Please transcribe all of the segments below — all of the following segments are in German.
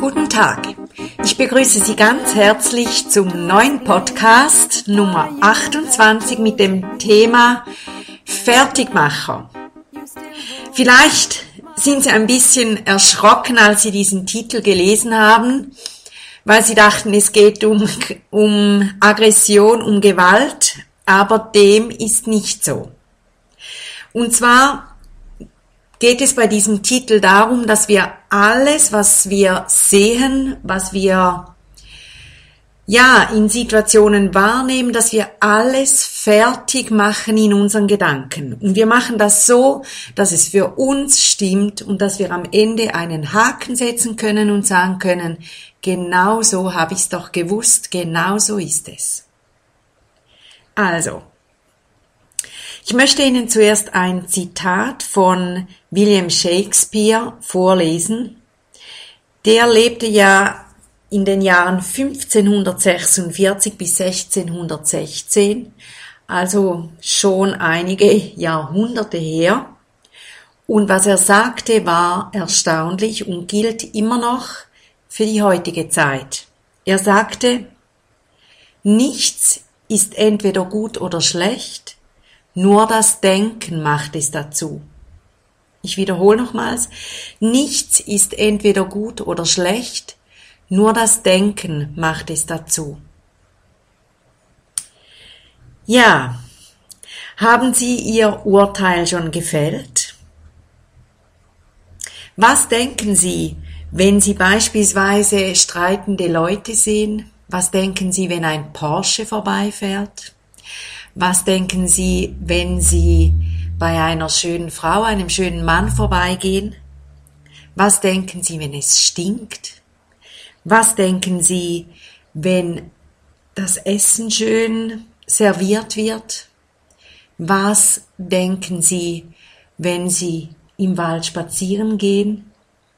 Guten Tag. Ich begrüße Sie ganz herzlich zum neuen Podcast Nummer 28 mit dem Thema Fertigmacher. Vielleicht sind Sie ein bisschen erschrocken, als Sie diesen Titel gelesen haben, weil Sie dachten, es geht um, um Aggression, um Gewalt, aber dem ist nicht so. Und zwar geht es bei diesem Titel darum, dass wir alles, was wir sehen, was wir ja in Situationen wahrnehmen, dass wir alles fertig machen in unseren Gedanken. Und wir machen das so, dass es für uns stimmt und dass wir am Ende einen Haken setzen können und sagen können, genau so habe ich es doch gewusst, genau so ist es. Also, ich möchte Ihnen zuerst ein Zitat von William Shakespeare vorlesen. Der lebte ja in den Jahren 1546 bis 1616, also schon einige Jahrhunderte her. Und was er sagte, war erstaunlich und gilt immer noch für die heutige Zeit. Er sagte, nichts ist entweder gut oder schlecht, nur das Denken macht es dazu. Ich wiederhole nochmals, nichts ist entweder gut oder schlecht, nur das Denken macht es dazu. Ja, haben Sie Ihr Urteil schon gefällt? Was denken Sie, wenn Sie beispielsweise streitende Leute sehen? Was denken Sie, wenn ein Porsche vorbeifährt? Was denken Sie, wenn Sie bei einer schönen Frau, einem schönen Mann vorbeigehen? Was denken Sie, wenn es stinkt? Was denken Sie, wenn das Essen schön serviert wird? Was denken Sie, wenn Sie im Wald spazieren gehen?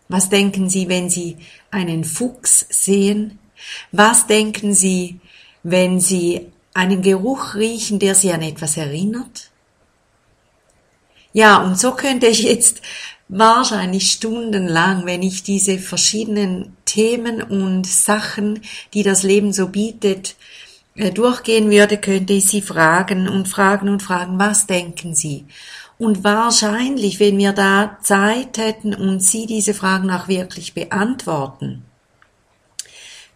Was denken Sie, wenn Sie einen Fuchs sehen? Was denken Sie, wenn Sie einen Geruch riechen, der Sie an etwas erinnert? Ja, und so könnte ich jetzt wahrscheinlich stundenlang, wenn ich diese verschiedenen Themen und Sachen, die das Leben so bietet, äh, durchgehen würde, könnte ich Sie fragen und fragen und fragen, was denken Sie? Und wahrscheinlich, wenn wir da Zeit hätten und Sie diese Fragen auch wirklich beantworten,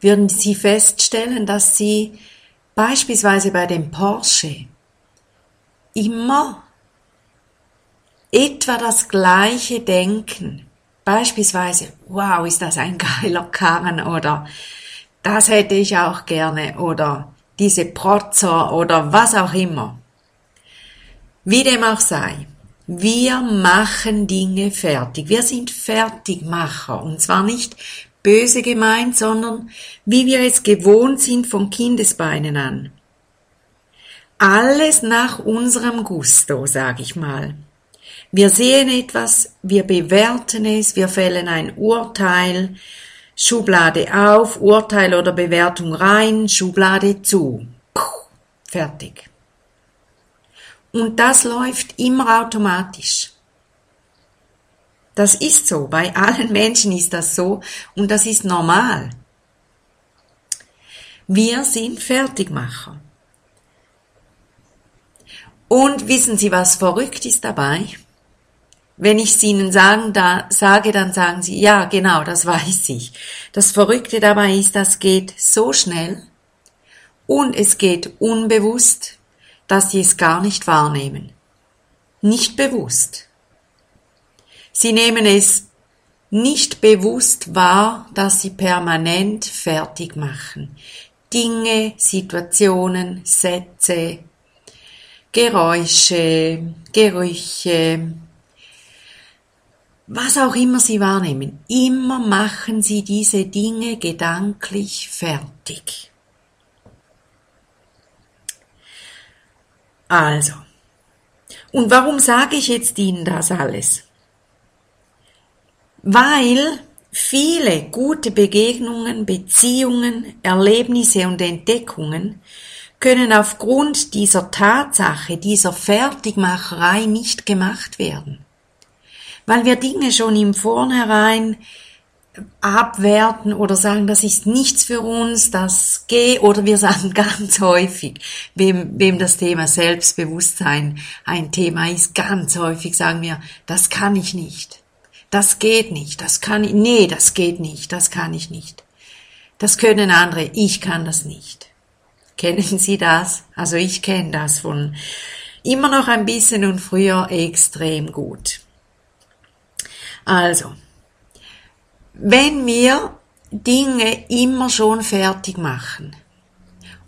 würden Sie feststellen, dass Sie beispielsweise bei dem Porsche immer etwa das gleiche denken. Beispielsweise, wow, ist das ein geiler Karren oder das hätte ich auch gerne oder diese Protzer oder was auch immer. Wie dem auch sei, wir machen Dinge fertig. Wir sind Fertigmacher und zwar nicht böse gemeint, sondern wie wir es gewohnt sind von Kindesbeinen an. Alles nach unserem Gusto, sag ich mal. Wir sehen etwas, wir bewerten es, wir fällen ein Urteil, Schublade auf, Urteil oder Bewertung rein, Schublade zu. Puh, fertig. Und das läuft immer automatisch. Das ist so, bei allen Menschen ist das so und das ist normal. Wir sind Fertigmacher. Und wissen Sie, was verrückt ist dabei? Wenn ich es Ihnen sagen, da, sage, dann sagen Sie, ja, genau, das weiß ich. Das Verrückte dabei ist, das geht so schnell und es geht unbewusst, dass Sie es gar nicht wahrnehmen. Nicht bewusst. Sie nehmen es nicht bewusst wahr, dass sie permanent fertig machen. Dinge, Situationen, Sätze, Geräusche, Gerüche, was auch immer Sie wahrnehmen, immer machen Sie diese Dinge gedanklich fertig. Also, und warum sage ich jetzt Ihnen das alles? Weil viele gute Begegnungen, Beziehungen, Erlebnisse und Entdeckungen können aufgrund dieser Tatsache, dieser Fertigmacherei nicht gemacht werden. Weil wir Dinge schon im Vornherein abwerten oder sagen, das ist nichts für uns, das geht, oder wir sagen ganz häufig, wem, wem das Thema Selbstbewusstsein ein Thema ist, ganz häufig sagen wir, das kann ich nicht, das geht nicht, das kann ich, nee, das geht nicht, das kann ich nicht. Das können andere, ich kann das nicht. Kennen Sie das? Also ich kenne das von immer noch ein bisschen und früher extrem gut. Also, wenn wir Dinge immer schon fertig machen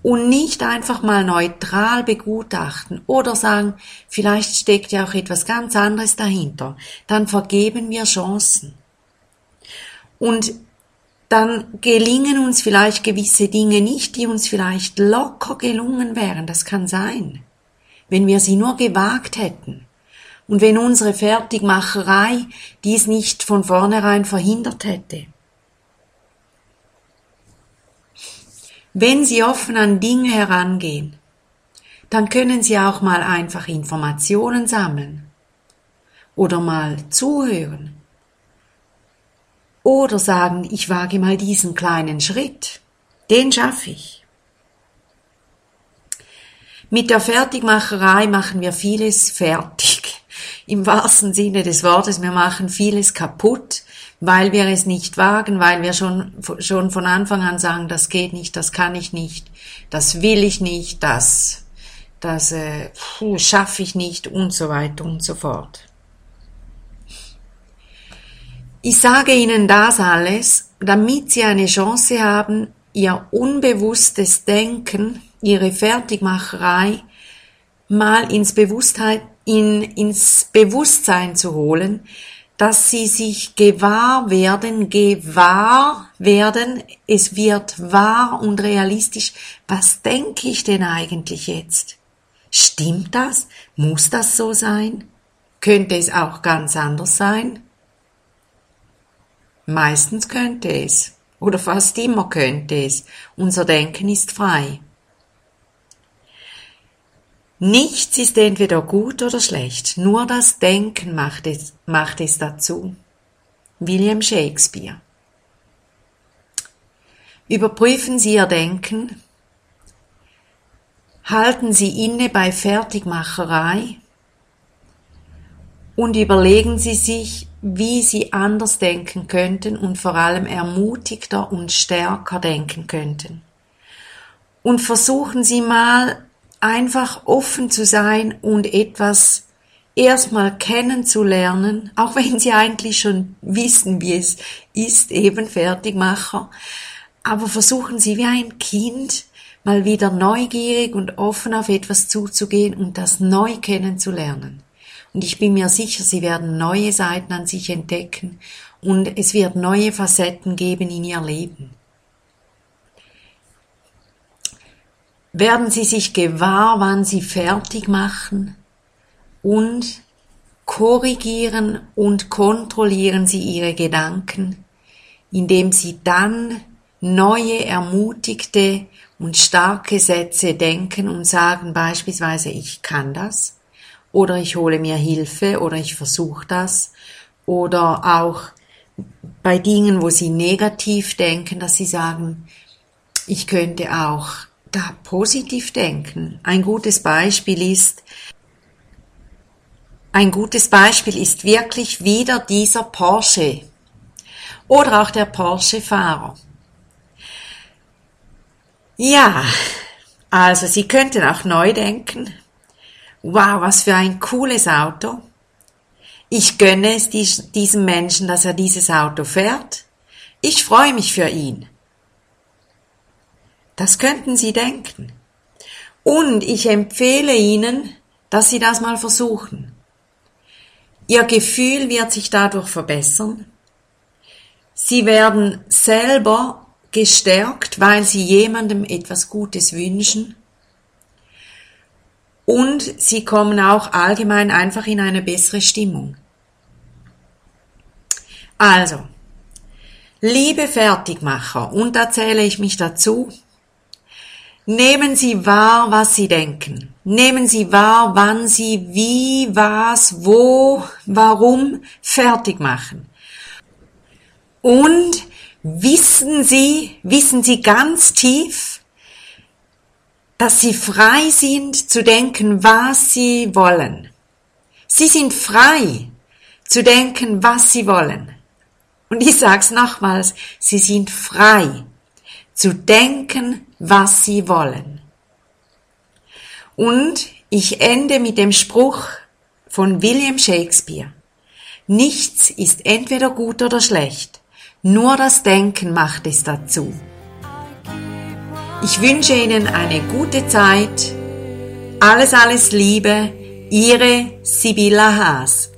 und nicht einfach mal neutral begutachten oder sagen, vielleicht steckt ja auch etwas ganz anderes dahinter, dann vergeben wir Chancen. Und dann gelingen uns vielleicht gewisse Dinge nicht, die uns vielleicht locker gelungen wären. Das kann sein. Wenn wir sie nur gewagt hätten. Und wenn unsere Fertigmacherei dies nicht von vornherein verhindert hätte. Wenn Sie offen an Dinge herangehen, dann können Sie auch mal einfach Informationen sammeln oder mal zuhören oder sagen, ich wage mal diesen kleinen Schritt, den schaffe ich. Mit der Fertigmacherei machen wir vieles fertig. Im wahrsten Sinne des Wortes, wir machen vieles kaputt, weil wir es nicht wagen, weil wir schon, schon von Anfang an sagen, das geht nicht, das kann ich nicht, das will ich nicht, das, das äh, schaffe ich nicht und so weiter und so fort. Ich sage Ihnen das alles, damit Sie eine Chance haben, Ihr unbewusstes Denken, Ihre Fertigmacherei mal ins Bewusstheit, in, ins Bewusstsein zu holen, dass sie sich gewahr werden, gewahr werden, es wird wahr und realistisch. Was denke ich denn eigentlich jetzt? Stimmt das? Muss das so sein? Könnte es auch ganz anders sein? Meistens könnte es, oder fast immer könnte es. Unser Denken ist frei. Nichts ist entweder gut oder schlecht, nur das Denken macht es, macht es dazu. William Shakespeare. Überprüfen Sie Ihr Denken, halten Sie inne bei Fertigmacherei und überlegen Sie sich, wie sie anders denken könnten und vor allem ermutigter und stärker denken könnten. Und versuchen Sie mal einfach offen zu sein und etwas erstmal kennenzulernen, auch wenn Sie eigentlich schon wissen, wie es ist, eben Fertigmacher. Aber versuchen Sie wie ein Kind mal wieder neugierig und offen auf etwas zuzugehen und das neu kennenzulernen. Und ich bin mir sicher, sie werden neue Seiten an sich entdecken und es wird neue Facetten geben in ihr Leben. Werden sie sich gewahr, wann sie fertig machen und korrigieren und kontrollieren sie ihre Gedanken, indem sie dann neue, ermutigte und starke Sätze denken und sagen beispielsweise, ich kann das, oder ich hole mir Hilfe oder ich versuche das oder auch bei Dingen, wo sie negativ denken, dass sie sagen, ich könnte auch da positiv denken. Ein gutes Beispiel ist, ein gutes Beispiel ist wirklich wieder dieser Porsche oder auch der Porsche-Fahrer. Ja, also Sie könnten auch neu denken, wow, was für ein cooles Auto. Ich gönne es diesem Menschen, dass er dieses Auto fährt. Ich freue mich für ihn. Das könnten Sie denken. Und ich empfehle Ihnen, dass Sie das mal versuchen. Ihr Gefühl wird sich dadurch verbessern. Sie werden selber gestärkt, weil Sie jemandem etwas Gutes wünschen und sie kommen auch allgemein einfach in eine bessere Stimmung. Also, liebe Fertigmacher, und da zähle ich mich dazu, nehmen Sie wahr, was Sie denken. Nehmen Sie wahr, wann Sie wie, was, wo, warum fertig machen. Und wissen Sie, wissen Sie ganz tief, dass Sie frei sind zu denken, was Sie wollen. Sie sind frei zu denken, was Sie wollen. Und ich sag's nochmals, Sie sind frei zu denken, was Sie wollen. Und ich ende mit dem Spruch von William Shakespeare. Nichts ist entweder gut oder schlecht, nur das Denken macht es dazu. Ich wünsche Ihnen eine gute Zeit. Alles, alles Liebe. Ihre Sibylla Haas.